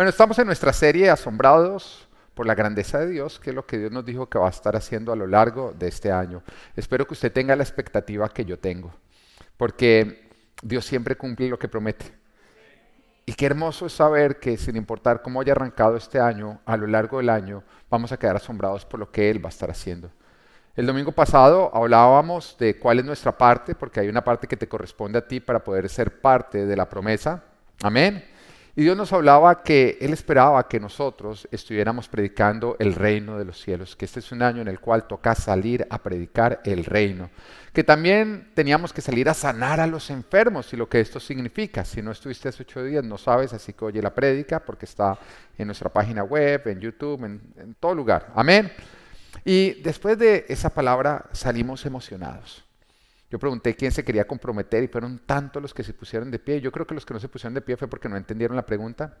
Bueno, estamos en nuestra serie Asombrados por la grandeza de Dios, que es lo que Dios nos dijo que va a estar haciendo a lo largo de este año. Espero que usted tenga la expectativa que yo tengo, porque Dios siempre cumple lo que promete. Y qué hermoso es saber que sin importar cómo haya arrancado este año, a lo largo del año vamos a quedar asombrados por lo que Él va a estar haciendo. El domingo pasado hablábamos de cuál es nuestra parte, porque hay una parte que te corresponde a ti para poder ser parte de la promesa. Amén. Y Dios nos hablaba que Él esperaba que nosotros estuviéramos predicando el reino de los cielos, que este es un año en el cual toca salir a predicar el reino, que también teníamos que salir a sanar a los enfermos y lo que esto significa. Si no estuviste hace ocho días, no sabes, así que oye la prédica porque está en nuestra página web, en YouTube, en, en todo lugar. Amén. Y después de esa palabra salimos emocionados. Yo pregunté quién se quería comprometer y fueron tantos los que se pusieron de pie. Yo creo que los que no se pusieron de pie fue porque no entendieron la pregunta.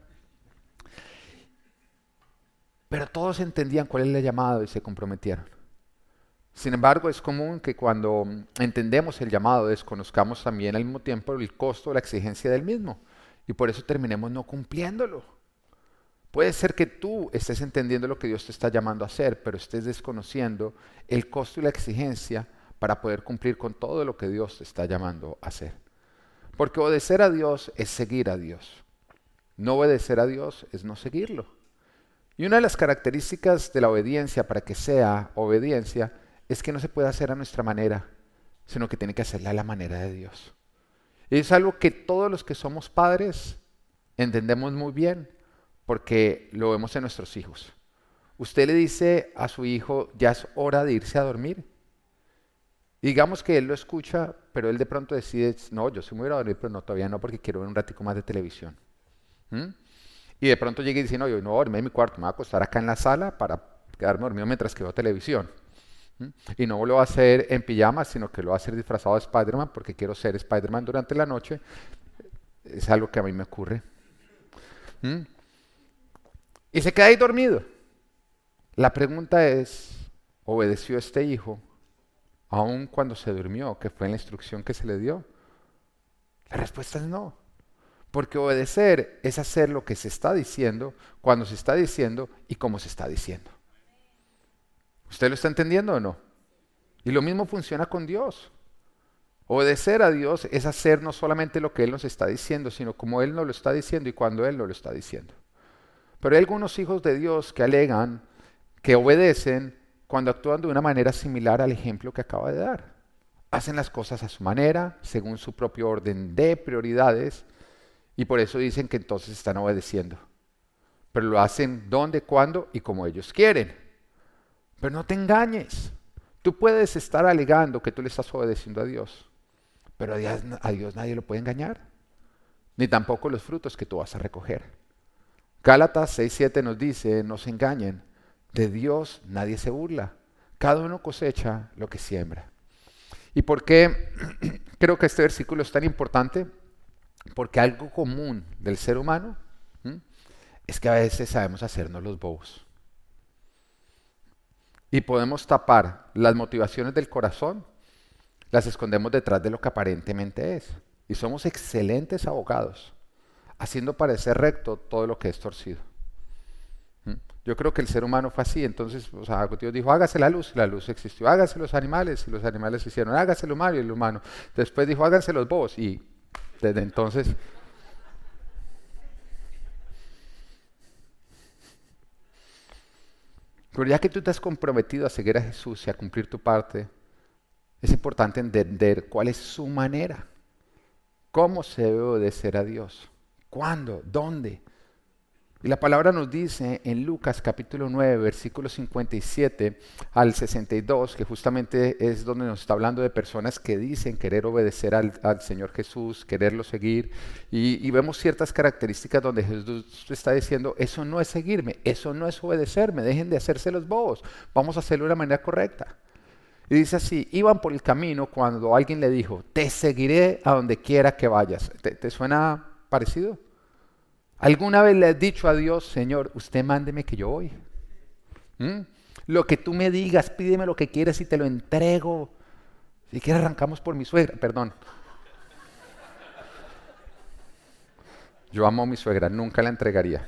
Pero todos entendían cuál es el llamado y se comprometieron. Sin embargo, es común que cuando entendemos el llamado desconozcamos también al mismo tiempo el costo o la exigencia del mismo. Y por eso terminemos no cumpliéndolo. Puede ser que tú estés entendiendo lo que Dios te está llamando a hacer, pero estés desconociendo el costo y la exigencia para poder cumplir con todo lo que Dios te está llamando a hacer. Porque obedecer a Dios es seguir a Dios. No obedecer a Dios es no seguirlo. Y una de las características de la obediencia para que sea obediencia es que no se puede hacer a nuestra manera, sino que tiene que hacerla a la manera de Dios. Y es algo que todos los que somos padres entendemos muy bien, porque lo vemos en nuestros hijos. Usted le dice a su hijo, ya es hora de irse a dormir. Digamos que él lo escucha, pero él de pronto decide, no, yo sí me voy pero no, todavía no, porque quiero ver un ratico más de televisión. ¿Mm? Y de pronto llega y dice, no, yo no voy a dormir en mi cuarto, me voy a acostar acá en la sala para quedarme dormido mientras que veo televisión. ¿Mm? Y no lo va a hacer en pijama, sino que lo va a hacer disfrazado de Spider-Man, porque quiero ser Spider-Man durante la noche. Es algo que a mí me ocurre. ¿Mm? Y se queda ahí dormido. La pregunta es, ¿obedeció este hijo aun cuando se durmió, que fue la instrucción que se le dio? La respuesta es no. Porque obedecer es hacer lo que se está diciendo, cuando se está diciendo y cómo se está diciendo. ¿Usted lo está entendiendo o no? Y lo mismo funciona con Dios. Obedecer a Dios es hacer no solamente lo que Él nos está diciendo, sino como Él nos lo está diciendo y cuando Él nos lo está diciendo. Pero hay algunos hijos de Dios que alegan que obedecen cuando actúan de una manera similar al ejemplo que acaba de dar. Hacen las cosas a su manera, según su propio orden de prioridades, y por eso dicen que entonces están obedeciendo. Pero lo hacen donde, cuándo y como ellos quieren. Pero no te engañes. Tú puedes estar alegando que tú le estás obedeciendo a Dios, pero a Dios, nadie lo puede engañar, ni tampoco los frutos que tú vas a recoger. Gálatas 6.7 nos dice, no se engañen, de Dios nadie se burla. Cada uno cosecha lo que siembra. ¿Y por qué creo que este versículo es tan importante? Porque algo común del ser humano es que a veces sabemos hacernos los bobos. Y podemos tapar las motivaciones del corazón, las escondemos detrás de lo que aparentemente es. Y somos excelentes abogados, haciendo parecer recto todo lo que es torcido. Yo creo que el ser humano fue así, entonces, o sea, Dios dijo, hágase la luz, la luz existió, hágase los animales, y los animales hicieron, hágase el humano y el humano. Después dijo, háganse los bobos, y desde entonces... Pero ya que tú te has comprometido a seguir a Jesús y a cumplir tu parte, es importante entender cuál es su manera, cómo se debe obedecer a Dios, cuándo, dónde. Y la palabra nos dice en Lucas capítulo 9, versículos 57 al 62, que justamente es donde nos está hablando de personas que dicen querer obedecer al, Señor Jesús, quererlo seguir. Y, vemos ciertas características donde Jesús está diciendo, eso no es seguirme, eso no es obedecerme, dejen de hacerse los bobos, vamos a hacerlo de una manera correcta. Y dice así, iban por el camino cuando alguien le dijo, te seguiré a donde quiera que vayas. ¿Te, te suena parecido? ¿Alguna vez le has dicho a Dios, Señor, usted mándeme que yo voy? ¿Mm? Lo que tú me digas, pídeme lo que quieras y te lo entrego. Si quieres arrancamos por mi suegra, perdón. Yo amo a mi suegra, nunca la entregaría.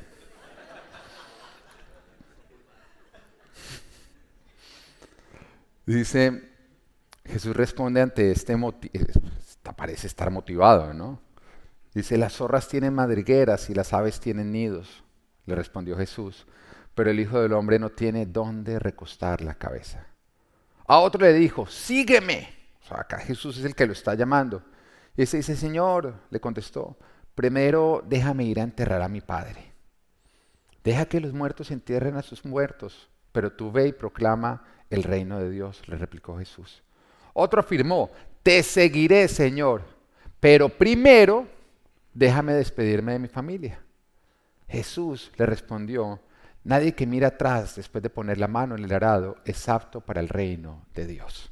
Dice, Jesús responde ante este motivo, eh, parece estar motivado, ¿no? Dice, las zorras tienen madrigueras y las aves tienen nidos, le respondió Jesús, pero el Hijo del Hombre no tiene dónde recostar la cabeza. A otro le dijo, sígueme. O sea, acá Jesús es el que lo está llamando. Y ese dice, Señor, le contestó, primero déjame ir a enterrar a mi padre. Deja que los muertos entierren a sus muertos, pero tú ve y proclama el reino de Dios, le replicó Jesús. Otro afirmó, te seguiré, Señor, pero primero déjame despedirme de mi familia. Jesús le respondió, nadie que mira atrás después de poner la mano en el arado es apto para el reino de Dios.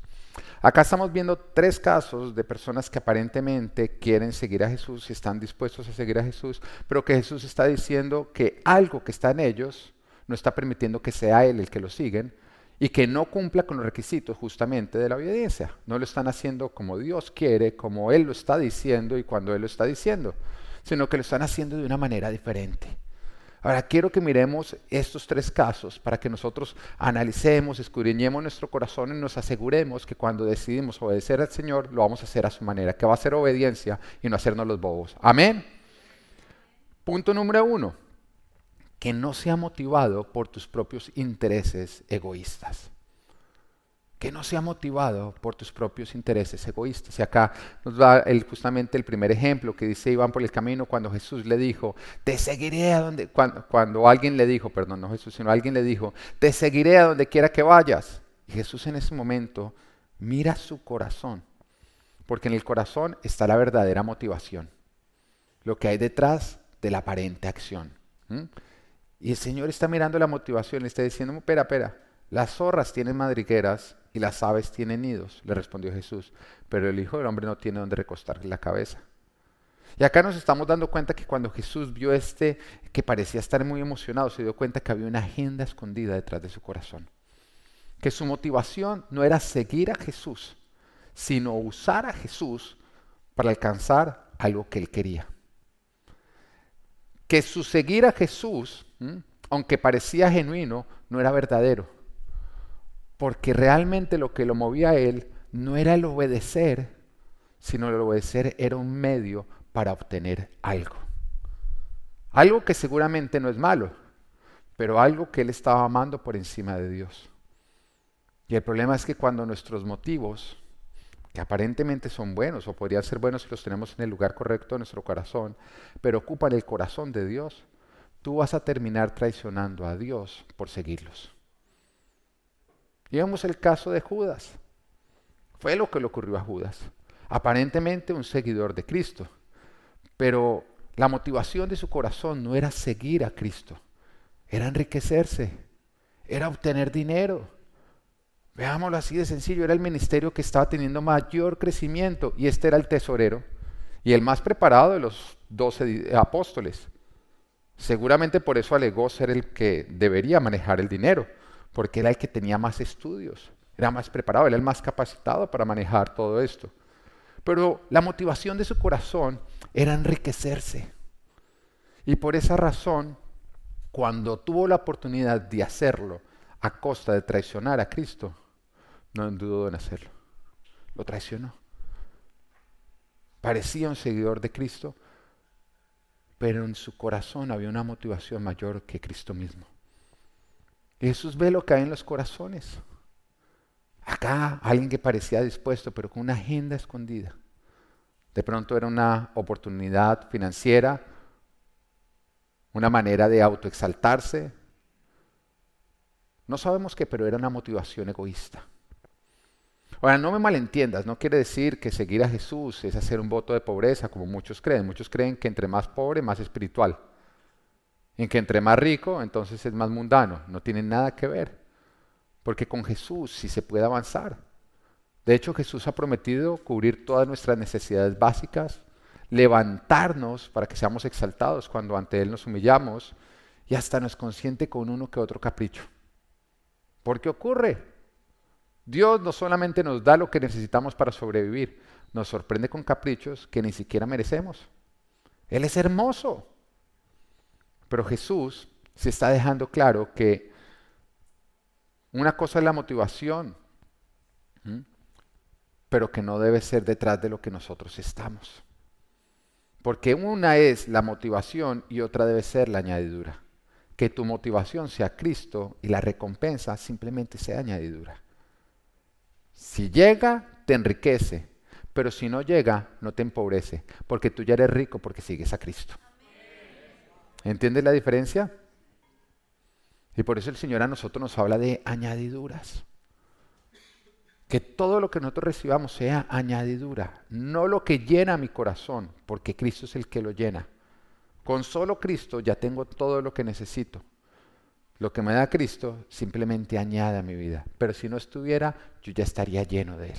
Acá estamos viendo tres casos de personas que aparentemente quieren seguir a Jesús y están dispuestos a seguir a Jesús, pero que Jesús está diciendo que algo que está en ellos no está permitiendo que sea Él el que lo siguen y que no cumpla con los requisitos justamente de la obediencia. No lo están haciendo como Dios quiere, como Él lo está diciendo y cuando Él lo está diciendo, sino que lo están haciendo de una manera diferente. Ahora quiero que miremos estos tres casos para que nosotros analicemos, escudriñemos nuestro corazón y nos aseguremos que cuando decidimos obedecer al Señor lo vamos a hacer a su manera, que va a ser obediencia y no hacernos los bobos. Amén. Punto número uno, que no sea motivado por tus propios intereses egoístas que no sea motivado por tus propios intereses egoístas. Y acá nos da justamente el primer ejemplo que dice Iván por el camino cuando Jesús le dijo, te seguiré a donde, cuando, alguien le dijo, perdón, no Jesús, sino alguien le dijo, te seguiré a donde quiera que vayas. Jesús en ese momento mira su corazón, porque en el corazón está la verdadera motivación, lo que hay detrás de la aparente acción. Y el Señor está mirando la motivación, le está diciendo, espera, espera, las zorras tienen madrigueras y las aves tienen nidos, le respondió Jesús, pero el Hijo del Hombre no tiene donde recostar la cabeza. Y acá nos estamos dando cuenta que cuando Jesús vio este que parecía estar muy emocionado, se dio cuenta que había una agenda escondida detrás de su corazón. Que su motivación no era seguir a Jesús, sino usar a Jesús para alcanzar algo que él quería. Que su seguir a Jesús, aunque parecía genuino, no era verdadero porque realmente lo que lo movía a él no era el obedecer, sino el obedecer era un medio para obtener algo. Algo que seguramente no es malo, pero algo que él estaba amando por encima de Dios. Y el problema es que cuando nuestros motivos, que aparentemente son buenos o podrían ser buenos si los tenemos en el lugar correcto de nuestro corazón, pero ocupan el corazón de Dios, tú vas a terminar traicionando a Dios por seguirlos. Y vemos el caso de Judas. Fue lo que le ocurrió a Judas. Aparentemente un seguidor de Cristo. Pero la motivación de su corazón no era seguir a Cristo. Era enriquecerse. Era obtener dinero. Veámoslo así de sencillo. Era el ministerio que estaba teniendo mayor crecimiento. Y este era el tesorero. Y el más preparado de los doce apóstoles. Seguramente por eso alegó ser el que debería manejar el dinero porque era el que tenía más estudios, era más preparado, era el más capacitado para manejar todo esto. Pero la motivación de su corazón era enriquecerse. Y por esa razón, cuando tuvo la oportunidad de hacerlo a costa de traicionar a Cristo, no dudó en hacerlo. Lo traicionó. Parecía un seguidor de Cristo, pero en su corazón había una motivación mayor que Cristo mismo. Jesús ve lo que hay en los corazones. Acá alguien que parecía dispuesto, pero con una agenda escondida. De pronto era una oportunidad financiera, una manera de autoexaltarse. No sabemos qué, pero era una motivación egoísta. Ahora, no me malentiendas, no quiere decir que seguir a Jesús es hacer un voto de pobreza, como muchos creen. Muchos creen que entre más pobre, más espiritual en que entre más rico, entonces es más mundano. No tiene nada que ver. Porque con Jesús sí se puede avanzar. De hecho, Jesús ha prometido cubrir todas nuestras necesidades básicas, levantarnos para que seamos exaltados cuando ante Él nos humillamos y hasta nos consiente con uno que otro capricho. ¿Por qué ocurre? Dios no solamente nos da lo que necesitamos para sobrevivir, nos sorprende con caprichos que ni siquiera merecemos. Él es hermoso. Pero Jesús se está dejando claro que una cosa es la motivación pero que no debe ser detrás de lo que nosotros estamos. Porque una es la motivación y otra debe ser la añadidura. Que tu motivación sea Cristo y la recompensa simplemente sea añadidura. Si llega, te enriquece, pero si no llega, no te empobrece, porque tú ya eres rico porque sigues a Cristo. ¿Entiendes la diferencia? Y por eso el Señor a nosotros nos habla de añadiduras. Que todo lo que nosotros recibamos sea añadidura, no lo que llena mi corazón, porque Cristo es el que lo llena. Con solo Cristo ya tengo todo lo que necesito. Lo que me da Cristo simplemente añade a mi vida. Pero si no estuviera, yo ya estaría lleno de Él.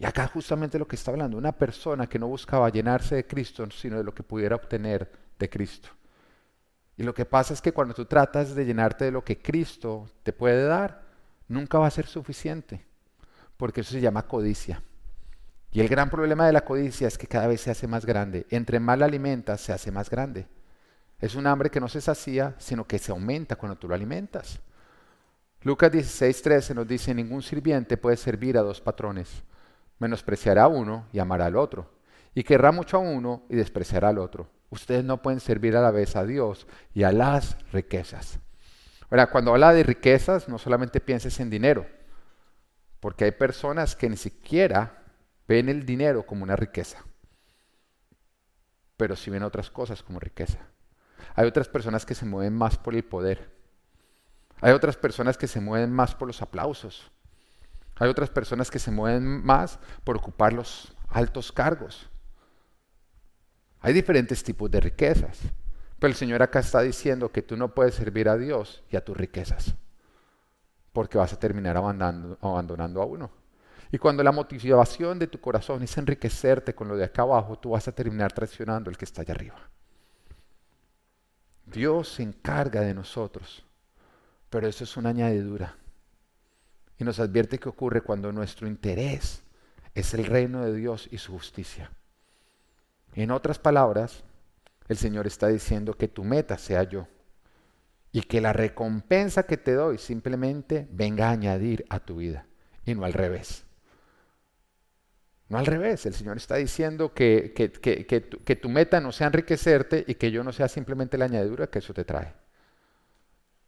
Y acá justamente lo que está hablando, una persona que no buscaba llenarse de Cristo, sino de lo que pudiera obtener de Cristo. Y lo que pasa es que cuando tú tratas de llenarte de lo que Cristo te puede dar, nunca va a ser suficiente, porque eso se llama codicia. Y el gran problema de la codicia es que cada vez se hace más grande. Entre más la alimentas, se hace más grande. Es un hambre que no se sacía, sino que se aumenta cuando tú lo alimentas. Lucas 16:13 nos dice, ningún sirviente puede servir a dos patrones. Menospreciará a uno y amará al otro. Y querrá mucho a uno y despreciará al otro. Ustedes no pueden servir a la vez a Dios y a las riquezas. Ahora, cuando habla de riquezas, no solamente pienses en dinero, porque hay personas que ni siquiera ven el dinero como una riqueza, pero sí ven otras cosas como riqueza. Hay otras personas que se mueven más por el poder. Hay otras personas que se mueven más por los aplausos. Hay otras personas que se mueven más por ocupar los altos cargos. Hay diferentes tipos de riquezas. Pero el Señor acá está diciendo que tú no puedes servir a Dios y a tus riquezas. Porque vas a terminar abandonando, a uno. Y cuando la motivación de tu corazón es enriquecerte con lo de acá abajo, tú vas a terminar traicionando el que está allá arriba. Dios se encarga de nosotros, pero eso es una añadidura. Y nos advierte que ocurre cuando nuestro interés es el reino de Dios y su justicia. En otras palabras, el Señor está diciendo que tu meta sea yo y que la recompensa que te doy simplemente venga a añadir a tu vida y no al revés. No al revés, el Señor está diciendo que, que, tu, meta no sea enriquecerte y que yo no sea simplemente la añadidura que eso te trae.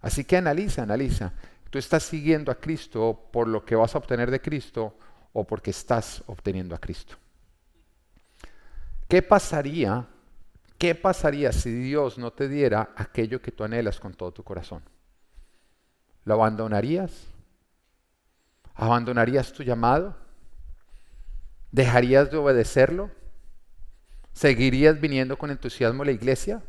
Así que analiza, analiza. ¿Tú estás siguiendo a Cristo por lo que vas a obtener de Cristo o porque estás obteniendo a Cristo? ¿Qué pasaría? ¿Qué pasaría si Dios no te diera aquello que tú anhelas con todo tu corazón? ¿Lo abandonarías? ¿Abandonarías tu llamado? ¿Dejarías de obedecerlo? ¿Seguirías viniendo con entusiasmo a la iglesia?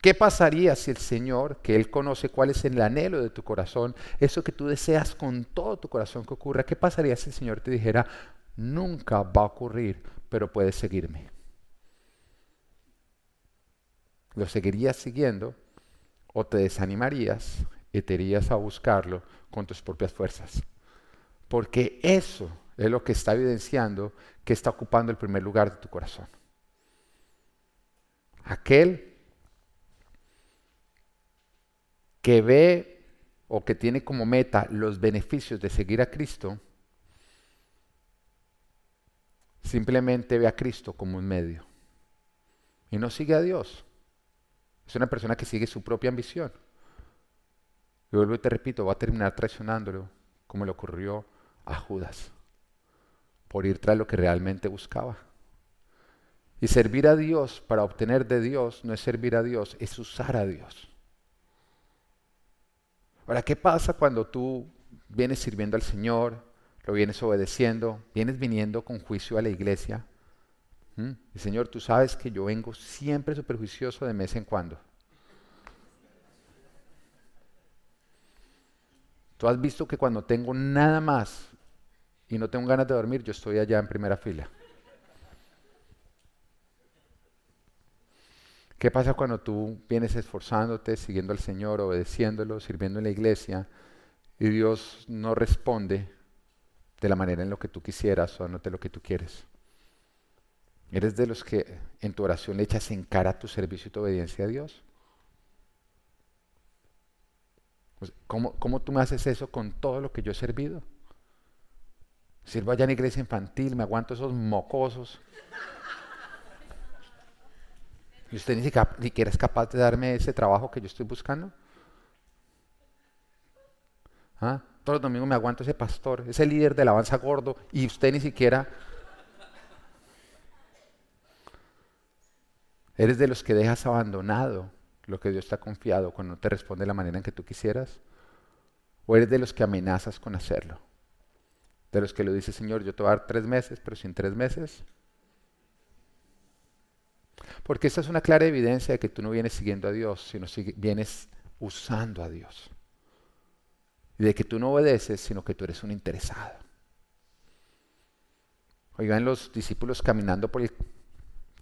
¿Qué pasaría si el Señor, que Él conoce cuál es el anhelo de tu corazón, eso que tú deseas con todo tu corazón que ocurra, qué pasaría si el Señor te dijera, nunca va a ocurrir, pero puedes seguirme? ¿Lo seguirías siguiendo o te desanimarías y te irías a buscarlo con tus propias fuerzas? Porque eso es lo que está evidenciando que está ocupando el primer lugar de tu corazón. Aquel que ve o que tiene como meta los beneficios de seguir a Cristo, simplemente ve a Cristo como un medio y no sigue a Dios. Es una persona que sigue su propia ambición. Y vuelvo y te repito, va a terminar traicionándolo como le ocurrió a Judas, por ir tras lo que realmente buscaba. Y servir a Dios para obtener de Dios no es servir a Dios, es usar a Dios. Ahora, ¿qué pasa cuando tú vienes sirviendo al Señor, lo vienes obedeciendo, vienes viniendo con juicio a la iglesia? ¿Mm? Y Señor, tú sabes que yo vengo siempre superjuicioso de mes en cuando. Tú has visto que cuando tengo nada más y no tengo ganas de dormir, yo estoy allá en primera fila. ¿Qué pasa cuando tú vienes esforzándote, siguiendo al Señor, obedeciéndolo, sirviendo en la iglesia y Dios no responde de la manera en lo que tú quisieras o de lo que tú quieres? ¿Eres de los que en tu oración le echas en cara tu servicio y tu obediencia a Dios? Pues, ¿Cómo, ¿Cómo tú me haces eso con todo lo que yo he servido? Sirvo allá en iglesia infantil, me aguanto esos mocosos. ¿Y usted ni siquiera es capaz de darme ese trabajo que yo estoy buscando? ¿Ah? Todos los domingos me aguanto ese pastor, ese líder de alabanza gordo, y usted ni siquiera... Eres de los que dejas abandonado lo que Dios te ha confiado cuando no te responde de la manera en que tú quisieras. O eres de los que amenazas con hacerlo. De los que lo dice, Señor, yo te voy a dar tres meses, pero sin tres meses. Porque esta es una clara evidencia de que tú no vienes siguiendo a Dios, sino vienes usando a Dios. Y de que tú no obedeces, sino que tú eres un interesado. Oigan los discípulos caminando por el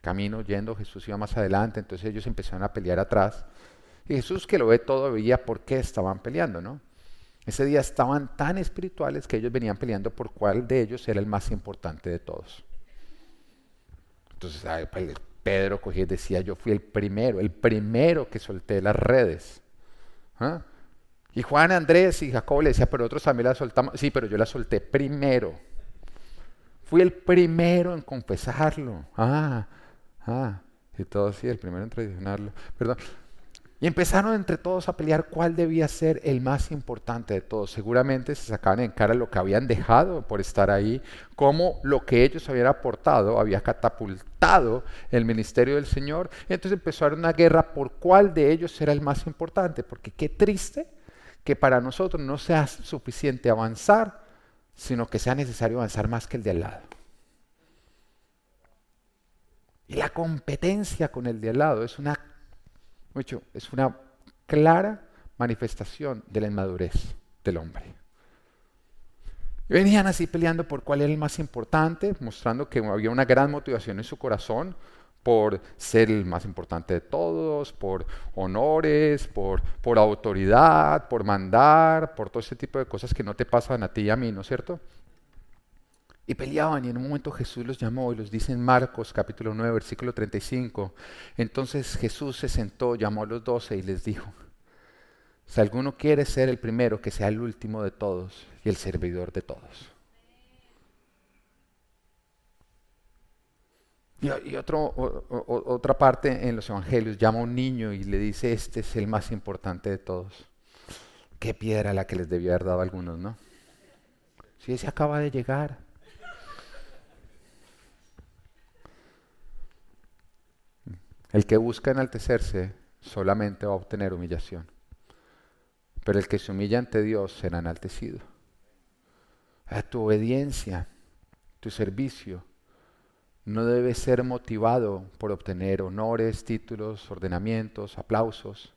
camino, yendo, Jesús iba más adelante, entonces ellos empezaron a pelear atrás. Y Jesús que lo ve todo veía por qué estaban peleando, ¿no? Ese día estaban tan espirituales que ellos venían peleando por cuál de ellos era el más importante de todos. Entonces pues, Pedro cogía y decía, yo fui el primero, el primero que solté las redes. ¿Ah? Y Juan, Andrés y Jacob le decía, pero otros también la soltamos. Sí, pero yo la solté primero. Fui el primero en confesarlo. Ah, ah. Y todo así, el primero en traicionarlo. Perdón. Y empezaron entre todos a pelear cuál debía ser el más importante de todos. Seguramente se sacaban en cara lo que habían dejado por estar ahí, cómo lo que ellos habían aportado había catapultado el ministerio del Señor. Y entonces haber una guerra por cuál de ellos era el más importante, porque qué triste que para nosotros no sea suficiente avanzar, sino que sea necesario avanzar más que el de al lado. Y la competencia con el de al lado es una, mucho, es una clara manifestación de la inmadurez del hombre. Y venían así peleando por cuál era el más importante, mostrando que había una gran motivación en su corazón por ser el más importante de todos, por honores, por, por autoridad, por mandar, por todo ese tipo de cosas que no te pasan a ti y a mí, ¿no es cierto? Y peleaban y en un momento Jesús los llamó y los dice en Marcos capítulo 9 versículo 35. Entonces Jesús se sentó, llamó a los doce y les dijo, si alguno quiere ser el primero, que sea el último de todos y el servidor de todos. Y, otra parte en los evangelios llama a un niño y le dice, este es el más importante de todos. Qué piedra la que les debió haber dado a algunos, ¿no? Si ese acaba de llegar. El que busca enaltecerse solamente va a obtener humillación. Pero el que se humilla ante Dios será enaltecido. A tu obediencia, tu servicio, no debe ser motivado por obtener honores, títulos, ordenamientos, aplausos,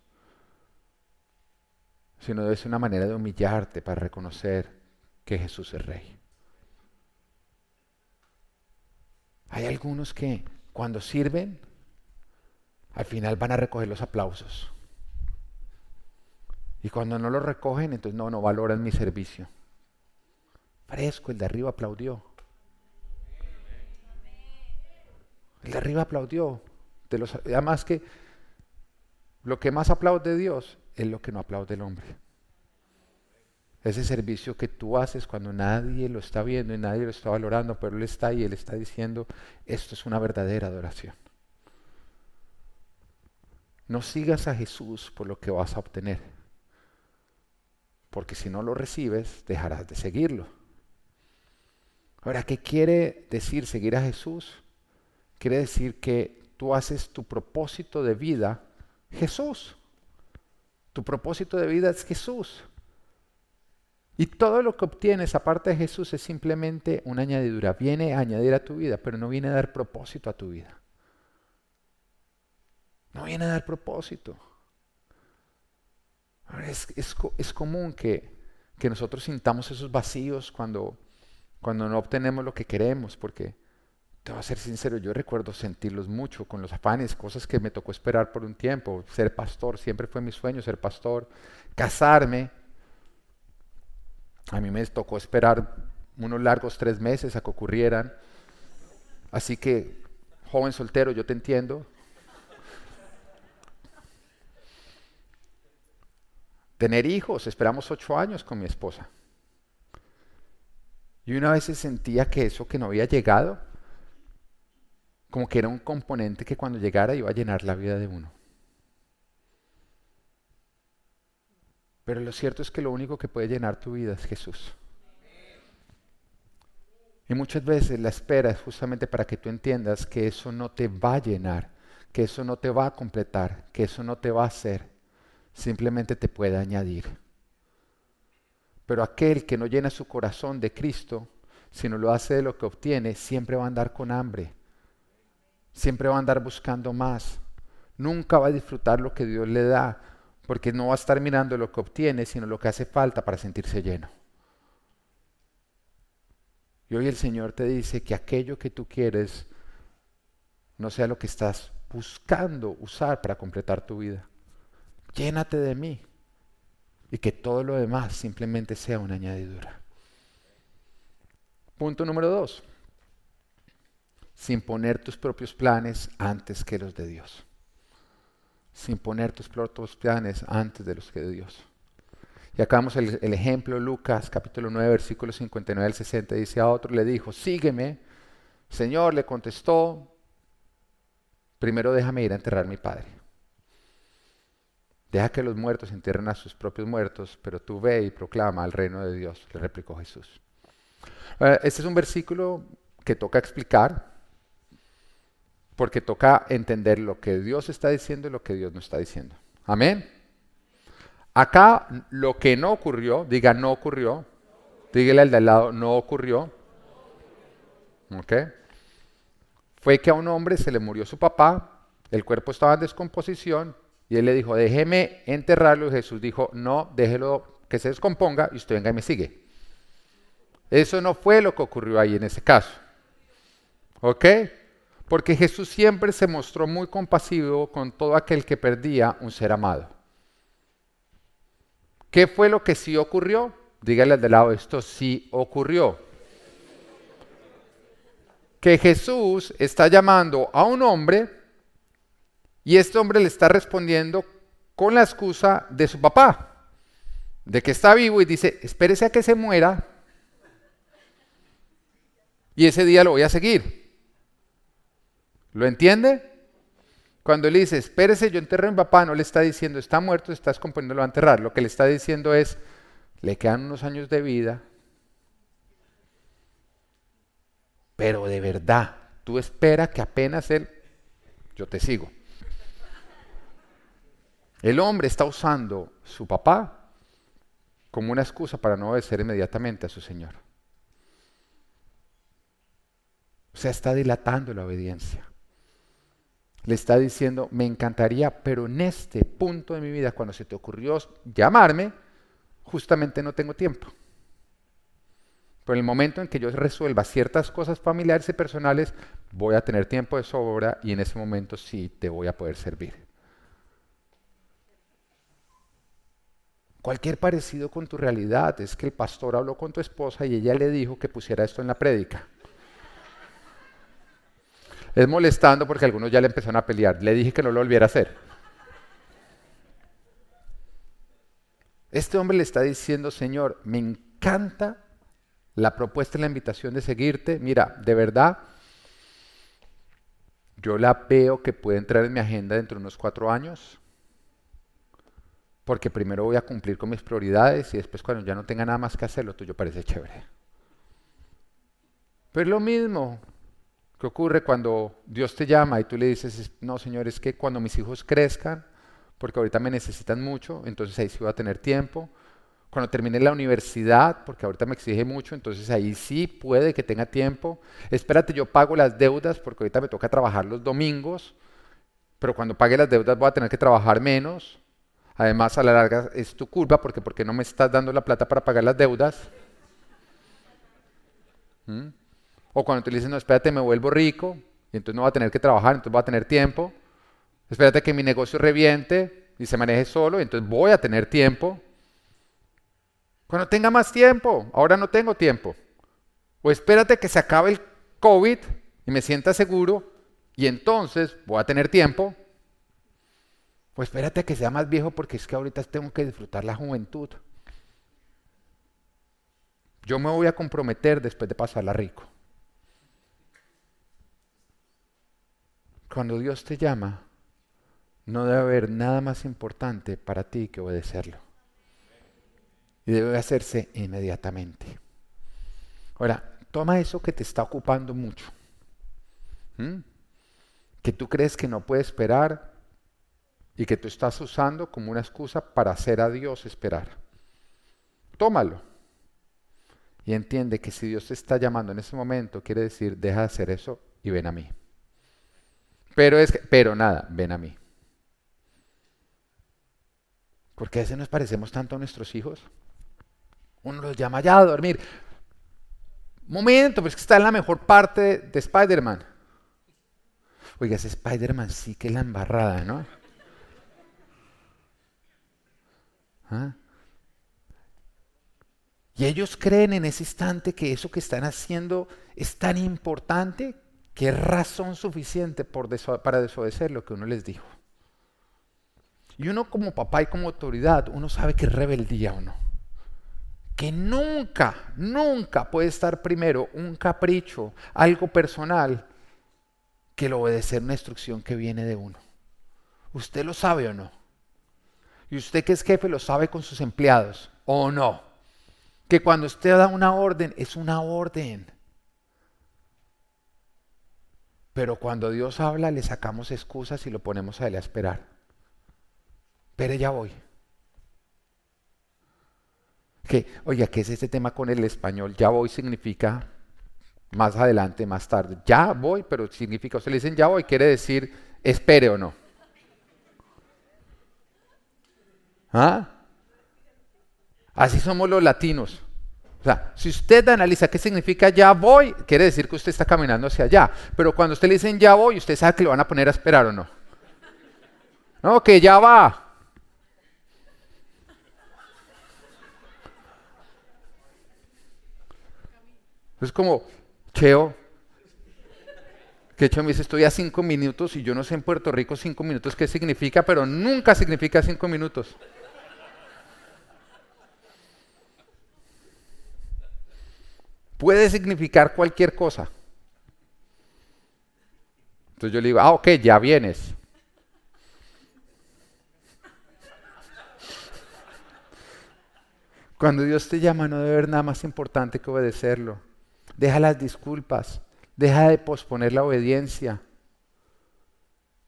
sino debe ser una manera de humillarte para reconocer que Jesús es Rey. Hay algunos que cuando sirven, al final van a recoger los aplausos. Y cuando no los recogen, entonces no, no valoran mi servicio. Fresco, el de arriba aplaudió. El de arriba aplaudió. De los, además que lo que más aplaude Dios es lo que no aplaude el hombre. Ese servicio que tú haces cuando nadie lo está viendo y nadie lo está valorando, pero Él está ahí, Él está diciendo, esto es una verdadera adoración. No sigas a Jesús por lo que vas a obtener, porque si no lo recibes, dejarás de seguirlo. Ahora, ¿qué quiere decir seguir a Jesús? quiere decir que tú haces tu propósito de vida Jesús. Tu propósito de vida es Jesús. Y todo lo que obtienes aparte de Jesús es simplemente una añadidura. Viene a añadir a tu vida, pero no viene a dar propósito a tu vida. No viene a dar propósito. es, es, común que, que, nosotros sintamos esos vacíos cuando, cuando no obtenemos lo que queremos, porque te voy a ser sincero, yo recuerdo sentirlos mucho con los afanes, cosas que me tocó esperar por un tiempo. Ser pastor, siempre fue mi sueño ser pastor. Casarme, a mí me tocó esperar unos largos tres meses a que ocurrieran. Así que, joven soltero, yo te entiendo. Tener hijos. Esperamos ocho años con mi esposa. Y una vez sentía que eso que no había llegado, como que era un componente que cuando llegara iba a llenar la vida de uno. Pero lo cierto es que lo único que puede llenar tu vida es Jesús. Y muchas veces la espera es justamente para que tú entiendas que eso no te va a llenar, que eso no te va a completar, que eso no te va a hacer, simplemente te puede añadir. Pero aquel que no llena su corazón de Cristo, sino lo hace de lo que obtiene, siempre va a andar con hambre, siempre va a andar buscando más, nunca va a disfrutar lo que Dios le da, porque no va a estar mirando lo que obtiene, sino lo que hace falta para sentirse lleno. Y hoy el Señor te dice que aquello que tú quieres no sea lo que estás buscando usar para completar tu vida. Llénate de mí y que todo lo demás simplemente sea una añadidura. Punto número dos. Sin poner tus propios planes antes que los de Dios sin poner tus propios planes antes de los que de Dios. Y acá vemos el, ejemplo, Lucas capítulo 9, versículo 59 al 60, dice a otro, le dijo, sígueme. Señor, le contestó, primero déjame ir a enterrar mi padre. Deja que los muertos entierren a sus propios muertos, pero tú ve y proclama al reino de Dios, le replicó Jesús. Eh, este es un versículo que toca explicar, porque toca entender lo que Dios está diciendo y lo que Dios no está diciendo. Amén. Acá lo que no ocurrió, diga no ocurrió, dígale al de al lado, no ocurrió. ¿Ok? Fue que a un hombre se le murió su papá, el cuerpo estaba en descomposición y él le dijo, déjeme enterrarlo y Jesús dijo, no, déjelo que se descomponga y usted venga y me sigue. Eso no fue lo que ocurrió ahí en ese caso. ¿Ok? porque Jesús siempre se mostró muy compasivo con todo aquel que perdía un ser amado. ¿Qué fue lo que sí ocurrió? Dígale al de lado, esto sí ocurrió. Que Jesús está llamando a un hombre y este hombre le está respondiendo con la excusa de su papá, de que está vivo y dice, espérese a que se muera y ese día lo voy a seguir. ¿Lo entiende? Cuando le dice, espérese, yo enterré a mi papá, no le está diciendo, está muerto, estás componiéndolo a enterrar. Lo que le está diciendo es, le quedan unos años de vida, pero de verdad, tú espera que apenas él, yo te sigo. El hombre está usando su papá como una excusa para no obedecer inmediatamente a su Señor. O sea, está dilatando la obediencia le está diciendo, me encantaría, pero en este punto de mi vida, cuando se te ocurrió llamarme, justamente no tengo tiempo. Pero en el momento en que yo resuelva ciertas cosas familiares y personales, voy a tener tiempo de sobra y en ese momento sí te voy a poder servir. Cualquier parecido con tu realidad es que el pastor habló con tu esposa y ella le dijo que pusiera esto en la prédica es molestando porque algunos ya le empezaron a pelear. Le dije que no lo volviera a hacer. Este hombre le está diciendo, Señor, me encanta la propuesta y la invitación de seguirte. Mira, de verdad, yo la veo que puede entrar en mi agenda dentro de unos cuatro años, porque primero voy a cumplir con mis prioridades y después cuando ya no tenga nada más que hacer, lo tuyo parece chévere. Pero es lo mismo, ¿Qué ocurre cuando Dios te llama y tú le dices, no, Señor, es que cuando mis hijos crezcan, porque ahorita me necesitan mucho, entonces ahí sí voy a tener tiempo. Cuando termine la universidad, porque ahorita me exige mucho, entonces ahí sí puede que tenga tiempo. Espérate, yo pago las deudas, porque ahorita me toca trabajar los domingos, pero cuando pague las deudas voy a tener que trabajar menos. Además, a la larga es tu culpa, porque ¿por qué no me estás dando la plata para pagar las deudas? ¿Mm? O cuando te dicen, no, espérate, me vuelvo rico, y entonces no voy a tener que trabajar, entonces voy a tener tiempo. Espérate que mi negocio reviente y se maneje solo, y entonces voy a tener tiempo. Cuando tenga más tiempo, ahora no tengo tiempo. O espérate que se acabe el COVID y me sienta seguro, y entonces voy a tener tiempo. Pues espérate que sea más viejo porque es que ahorita tengo que disfrutar la juventud. Yo me voy a comprometer después de pasarla rico. Cuando Dios te llama, no debe haber nada más importante para ti que obedecerlo. Y debe hacerse inmediatamente. Ahora, toma eso que te está ocupando mucho. Que tú crees que no puede esperar y que tú estás usando como una excusa para hacer a Dios esperar. Tómalo. Y entiende que si Dios te está llamando en ese momento, quiere decir, deja de hacer eso y ven a mí. Pero es que, pero nada, ven a mí. Porque a veces nos parecemos tanto a nuestros hijos. Uno los llama ya a dormir. Momento, pues que está en la mejor parte de, Spider-Man. Oiga, ese Spider-Man sí que es la embarrada, ¿no? ¿Ah? Y ellos creen en ese instante que eso que están haciendo es tan importante que es razón suficiente para desobedecer lo que uno les dijo. Y uno como papá y como autoridad, uno sabe que es rebeldía o no. Que nunca, nunca puede estar primero un capricho, algo personal, que el obedecer una instrucción que viene de uno. ¿Usted lo sabe o no? Y usted que es jefe lo sabe con sus empleados, ¿o no? Que cuando usted da una orden, es una orden. Pero cuando Dios habla, le sacamos excusas y lo ponemos a él a esperar. Pero ya voy. Que, oye, ¿qué es este tema con el español? Ya voy significa más adelante, más tarde. Ya voy, pero significa, usted le dicen ya voy, quiere decir espere o no. ¿Ah? Así somos los latinos. O sea, si usted analiza qué significa ya voy, quiere decir que usted está caminando hacia allá. Pero cuando usted le dicen ya voy, usted sabe que lo van a poner a esperar o no. No, que ya va. Es como, Cheo, que Cheo me dice, estoy a cinco minutos y yo no sé en Puerto Rico cinco minutos qué significa, pero nunca significa cinco minutos. Puede significar cualquier cosa. Entonces yo le digo, ah, ok, ya vienes. Cuando Dios te llama no debe haber nada más importante que obedecerlo. Deja las disculpas, deja de posponer la obediencia.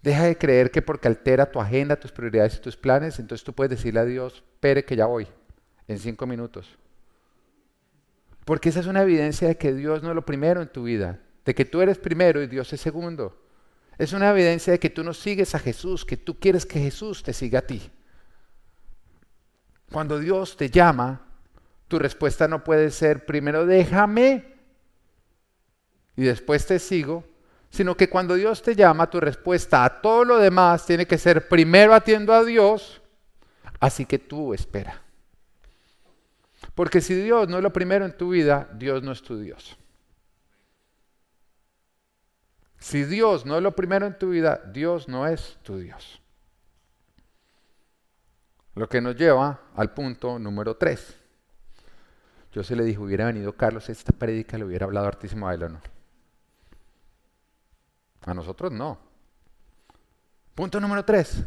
Deja de creer que porque altera tu agenda, tus prioridades y tus planes, entonces tú puedes decirle a Dios, espere que ya voy, en cinco minutos. Porque esa es una evidencia de que Dios no es lo primero en tu vida, de que tú eres primero y Dios es segundo. Es una evidencia de que tú no sigues a Jesús, que tú quieres que Jesús te siga a ti. Cuando Dios te llama, tu respuesta no puede ser primero déjame y después te sigo, sino que cuando Dios te llama, tu respuesta a todo lo demás tiene que ser primero atiendo a Dios, así que tú espera. Porque si Dios no es lo primero en tu vida, Dios no es tu Dios. Si Dios no es lo primero en tu vida, Dios no es tu Dios. Lo que nos lleva al punto número 3. Yo se le dije, hubiera venido Carlos, esta prédica le hubiera hablado hartísimo a él o no. A nosotros no. Punto número 3.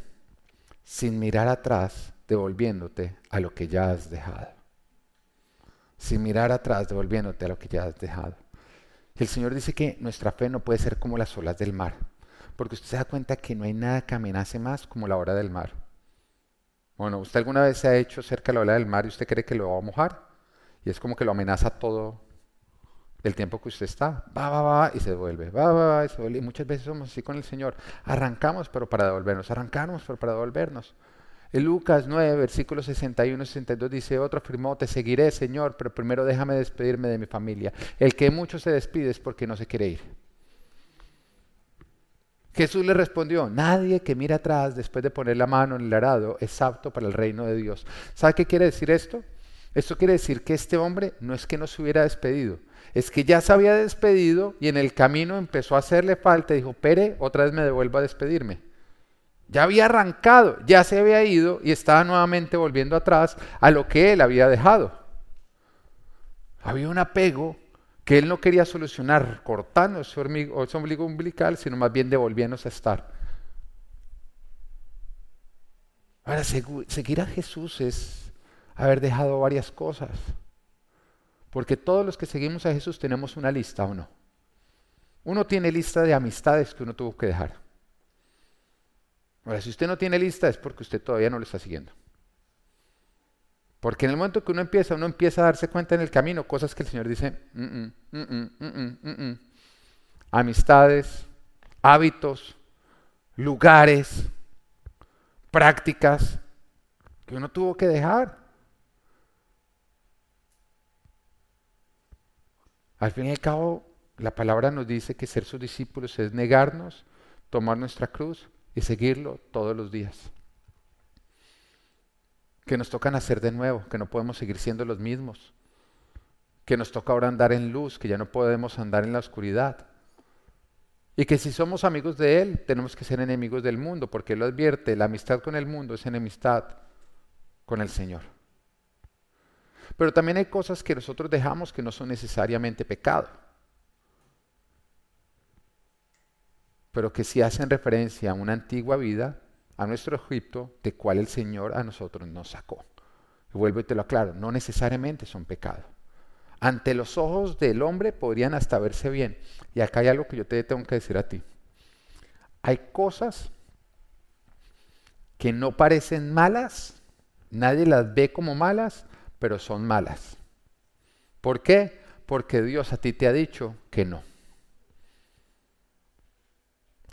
Sin mirar atrás, devolviéndote a lo que ya has dejado sin mirar atrás, devolviéndote a lo que ya has dejado. el Señor dice que nuestra fe no puede ser como las olas del mar, porque usted se da cuenta que no hay nada que amenace más como la hora del mar. Bueno, ¿usted alguna vez se ha hecho cerca de la ola del mar y usted cree que lo va a mojar? Y es como que lo amenaza todo el tiempo que usted está. Va, va, va, y se devuelve. Va, va, va, y se devuelve. Y muchas veces somos así con el Señor. Arrancamos, pero para devolvernos. Arrancamos, pero para devolvernos. En Lucas 9, versículos 61 y 62 dice, otro afirmó, te seguiré, Señor, pero primero déjame despedirme de mi familia. El que mucho se despide es porque no se quiere ir. Jesús le respondió, nadie que mira atrás después de poner la mano en el arado es apto para el reino de Dios. ¿Sabe qué quiere decir esto? Esto quiere decir que este hombre no es que no se hubiera despedido, es que ya se había despedido y en el camino empezó a hacerle falta y dijo, Pere, otra vez me devuelvo a despedirme. Ya había arrancado, ya se había ido y estaba nuevamente volviendo atrás a lo que él había dejado. Había un apego que él no quería solucionar cortando su, ombligo umbilical, sino más bien devolviéndose a estar. Ahora, seguir a Jesús es haber dejado varias cosas. Porque todos los que seguimos a Jesús tenemos una lista o no. Uno tiene lista de amistades que uno tuvo que dejar. Ahora, si usted no tiene lista es porque usted todavía no lo está siguiendo. Porque en el momento que uno empieza, uno empieza a darse cuenta en el camino cosas que el Señor dice, mm, mm, mm, amistades, hábitos, lugares, prácticas que uno tuvo que dejar. Al fin y al cabo, la palabra nos dice que ser sus discípulos es negarnos, tomar nuestra cruz y seguirlo todos los días que nos tocan hacer de nuevo, que no podemos seguir siendo los mismos, que nos toca ahora andar en luz, que ya no podemos andar en la oscuridad. Y que si somos amigos de Él, tenemos que ser enemigos del mundo, porque Él lo advierte, la amistad con el mundo es enemistad con el Señor. Pero también hay cosas que nosotros dejamos que no son necesariamente pecado, pero que sí hacen referencia a una antigua vida a nuestro Egipto, de cual el Señor a nosotros nos sacó. Y vuelvo y te lo aclaro, no necesariamente son pecado. Ante los ojos del hombre podrían hasta verse bien. Y acá hay algo que yo te tengo que decir a ti. Hay cosas que no parecen malas, nadie las ve como malas, pero son malas. ¿Por qué? Porque Dios a ti te ha dicho que no.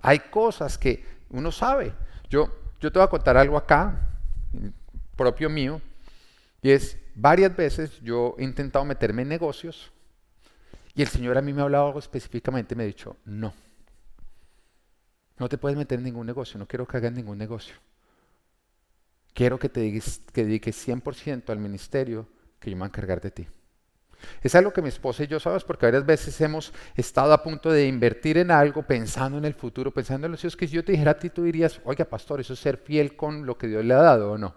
Hay cosas que uno sabe, yo, yo te voy a contar algo acá, propio mío, y es, varias veces yo he intentado meterme en negocios y el Señor a mí me ha hablado algo específicamente, me ha dicho, no, no te puedes meter en ningún negocio, no quiero que hagas ningún negocio. Quiero que te dediques, que dediques 100% al ministerio que yo me voy a encargar de ti. Es algo que mi esposa y yo sabemos porque varias veces hemos estado a punto de invertir en algo pensando en el futuro, pensando en los hijos, que si yo te dijera a ti, tú dirías, oiga, pastor, eso es ser fiel con lo que Dios le ha dado o no.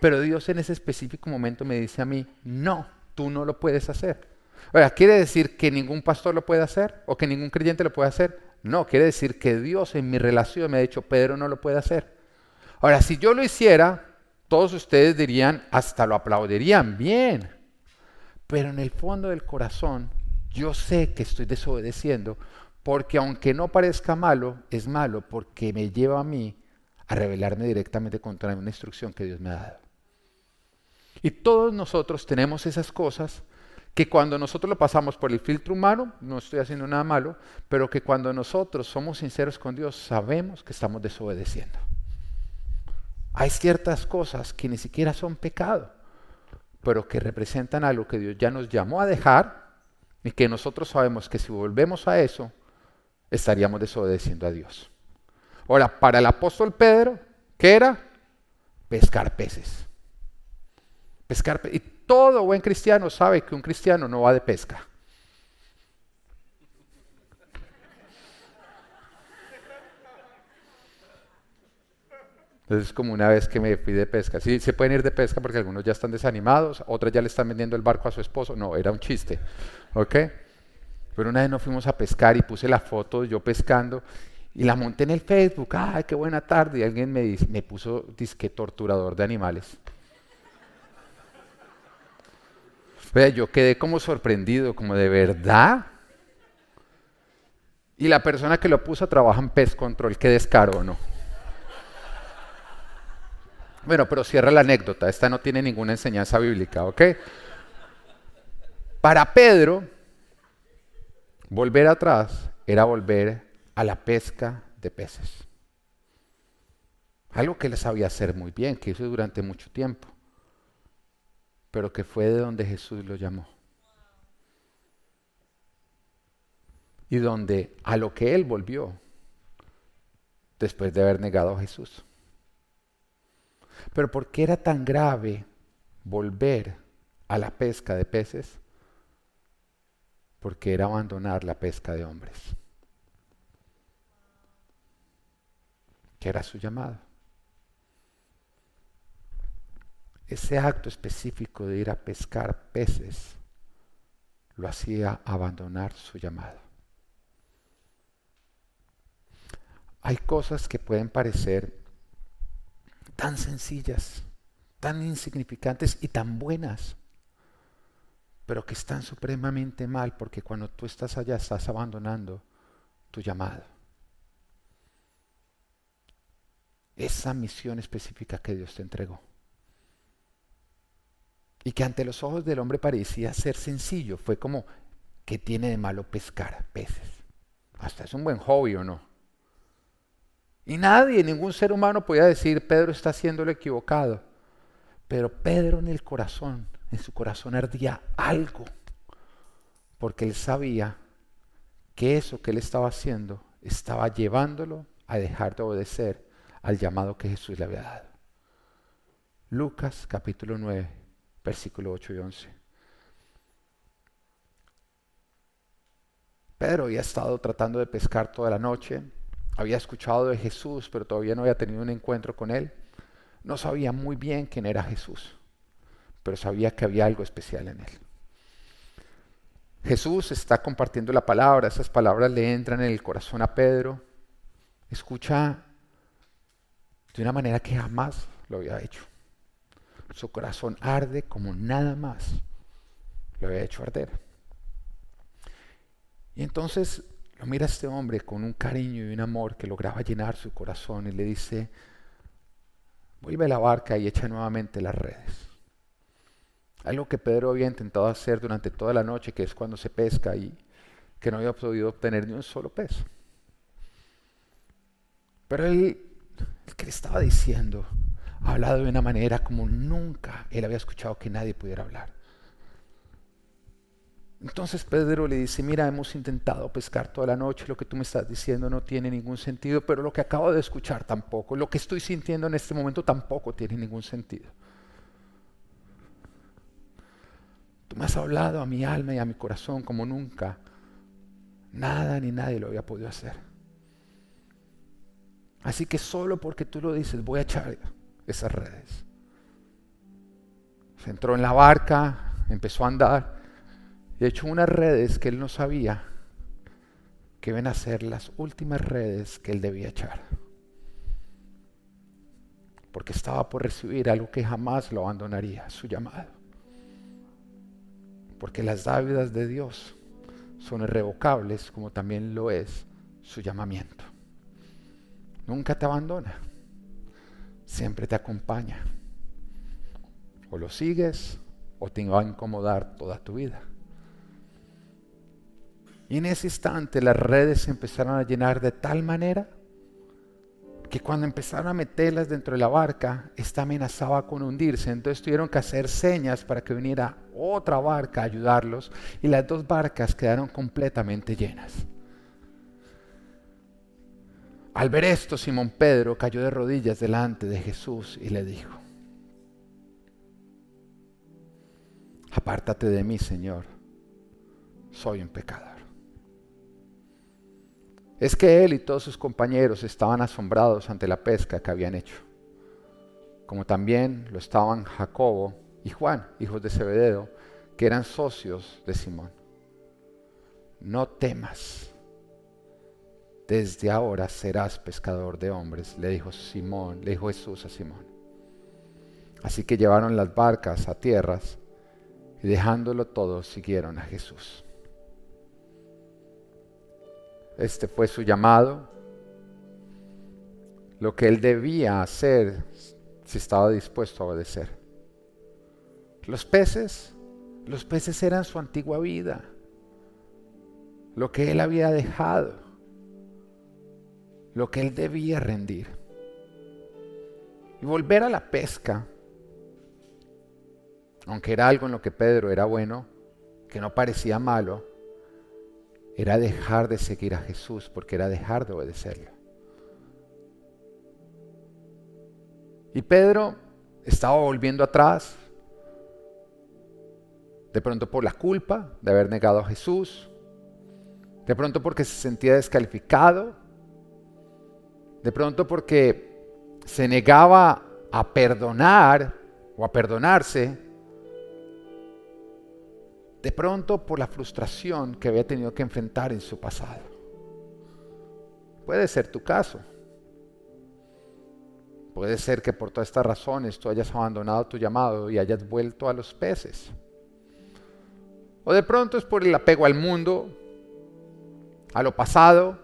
Pero Dios en ese específico momento me dice a mí, no, tú no lo puedes hacer. Ahora, ¿quiere decir que ningún pastor lo puede hacer o que ningún creyente lo puede hacer? No, quiere decir que Dios en mi relación me ha dicho, Pedro no lo puede hacer. Ahora, si yo lo hiciera, todos ustedes dirían, hasta lo aplaudirían, bien. Pero en el fondo del corazón yo sé que estoy desobedeciendo porque aunque no parezca malo, es malo porque me lleva a mí a rebelarme directamente contra una instrucción que Dios me ha dado. Y todos nosotros tenemos esas cosas que cuando nosotros lo pasamos por el filtro humano, no estoy haciendo nada malo, pero que cuando nosotros somos sinceros con Dios, sabemos que estamos desobedeciendo. Hay ciertas cosas que ni siquiera son pecado, pero que representan algo que Dios ya nos llamó a dejar y que nosotros sabemos que si volvemos a eso, estaríamos desobedeciendo a Dios. Ahora, para el apóstol Pedro, ¿qué era? Pescar peces. Pescar Y todo buen cristiano sabe que un cristiano no va de pesca. Entonces es como una vez que me fui de pesca. Sí, se pueden ir de pesca porque algunos ya están desanimados, otros ya le están vendiendo el barco a su esposo. No, era un chiste. ¿Ok? Pero una vez nos fuimos a pescar y puse la foto de yo pescando y la monté en el Facebook. ¡Ay, qué buena tarde! Y alguien me, me puso disque torturador de animales. Vea, yo quedé como sorprendido, como de verdad. Y la persona que lo puso trabaja en Pest Control, qué descaro, ¿no? Bueno, pero cierra la anécdota, esta no tiene ninguna enseñanza bíblica, ¿ok? Para Pedro, volver atrás era volver a la pesca de peces. Algo que él sabía hacer muy bien, que hizo durante mucho tiempo, pero que fue de donde Jesús lo llamó. Y donde a lo que él volvió después de haber negado a Jesús. Pero ¿por qué era tan grave volver a la pesca de peces? Porque era abandonar la pesca de hombres. que era su llamado. Ese acto específico de ir a pescar peces lo hacía abandonar su llamado. Hay cosas que pueden parecer tan sencillas, tan insignificantes y tan buenas, pero que están supremamente mal porque cuando tú estás allá estás abandonando tu llamado. Esa misión específica que Dios te entregó. Y que ante los ojos del hombre parecía ser sencillo. Fue como, ¿qué tiene de malo pescar peces? Hasta es un buen hobby o no. Y nadie, ningún ser humano podía decir, Pedro está haciendo lo equivocado. Pero Pedro en el corazón, en su corazón ardía algo. Porque él sabía que eso que él estaba haciendo estaba llevándolo a dejar de obedecer al llamado que Jesús le había dado. Lucas capítulo 9, versículo 8 y 11. Pedro había estado tratando de pescar toda la noche, había escuchado de Jesús, pero todavía no había tenido un encuentro con él. No sabía muy bien quién era Jesús, pero sabía que había algo especial en él. Jesús está compartiendo la palabra, esas palabras le entran en el corazón a Pedro. Escucha de una manera que jamás lo había hecho. Su corazón arde como nada más lo había hecho arder. Y entonces lo mira este hombre con un cariño y un amor que lograba llenar su corazón y le dice, vuelve a la barca y echa nuevamente las redes. Algo que Pedro había intentado hacer durante toda la noche, que es cuando se pesca y que no había podido obtener ni un solo pez. Pero él, ¿qué le estaba diciendo? ha hablado de una manera como nunca él había escuchado que nadie pudiera hablar. Entonces Pedro le dice, mira, hemos intentado pescar toda la noche, lo que tú me estás diciendo no tiene ningún sentido, pero lo que acabo de escuchar tampoco, lo que estoy sintiendo en este momento tampoco tiene ningún sentido. Tú me has hablado a mi alma y a mi corazón como nunca. Nada ni nadie lo había podido hacer. Así que solo porque tú lo dices, voy a echar esas redes. Se entró en la barca, empezó a andar y echó unas redes que él no sabía que iban a ser las últimas redes que él debía echar. Porque estaba por recibir algo que jamás lo abandonaría, su llamado. Porque las dávidas de Dios son irrevocables como también lo es su llamamiento. Nunca te abandona siempre te acompaña. O lo sigues o te va a incomodar toda tu vida. Y en ese instante las redes se empezaron a llenar de tal manera que cuando empezaron a meterlas dentro de la barca, esta amenazaba con hundirse. Entonces tuvieron que hacer señas para que viniera otra barca a ayudarlos y las dos barcas quedaron completamente llenas. Al ver esto, Simón Pedro cayó de rodillas delante de Jesús y le dijo, apártate de mí, Señor, soy un pecador. Es que él y todos sus compañeros estaban asombrados ante la pesca que habían hecho, como también lo estaban Jacobo y Juan, hijos de Zebedeo, que eran socios de Simón. No temas desde ahora serás pescador de hombres, le dijo Simón, le dijo Jesús a Simón. Así que llevaron las barcas a tierras y dejándolo todo siguieron a Jesús. Este fue su llamado, lo que él debía hacer si estaba dispuesto a obedecer. Los peces, los peces eran su antigua vida, lo que él había dejado lo que él debía rendir. Y volver a la pesca, aunque era algo en lo que Pedro era bueno, que no parecía malo, era dejar de seguir a Jesús porque era dejar de obedecerle. Y Pedro estaba volviendo atrás, de pronto por la culpa de haber negado a Jesús, de pronto porque se sentía descalificado, de pronto porque se negaba a perdonar o a perdonarse, de pronto por la frustración que había tenido que enfrentar en su pasado. Puede ser tu caso. Puede ser que por todas estas razones tú hayas abandonado tu llamado y hayas vuelto a los peces. O de pronto es por el apego al mundo, a lo pasado,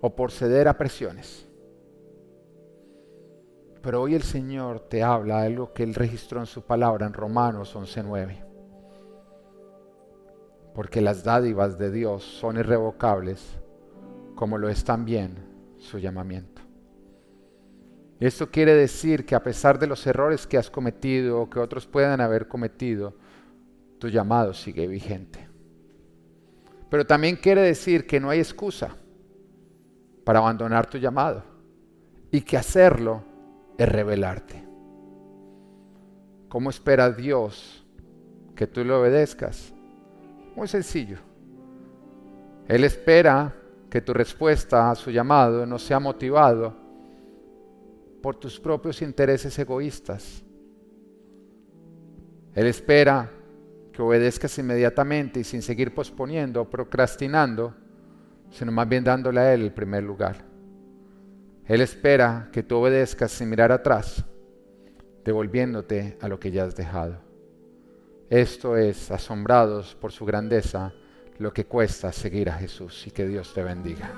o por ceder a presiones. Pero hoy el Señor te habla de lo que Él registró en su palabra en Romanos 11.9. Porque las dádivas de Dios son irrevocables, como lo es también su llamamiento. Esto quiere decir que a pesar de los errores que has cometido o que otros puedan haber cometido, tu llamado sigue vigente. Pero también quiere decir que no hay excusa para abandonar tu llamado y que hacerlo es revelarte. ¿Cómo espera Dios que tú le obedezcas? Muy sencillo. Él espera que tu respuesta a su llamado no sea motivado por tus propios intereses egoístas. Él espera que obedezcas inmediatamente y sin seguir posponiendo o procrastinando, sino más bien dándole a Él el primer lugar. Él espera que tú obedezcas sin mirar atrás, devolviéndote a lo que ya has dejado. Esto es, asombrados por su grandeza, lo que cuesta seguir a Jesús y que Dios te bendiga.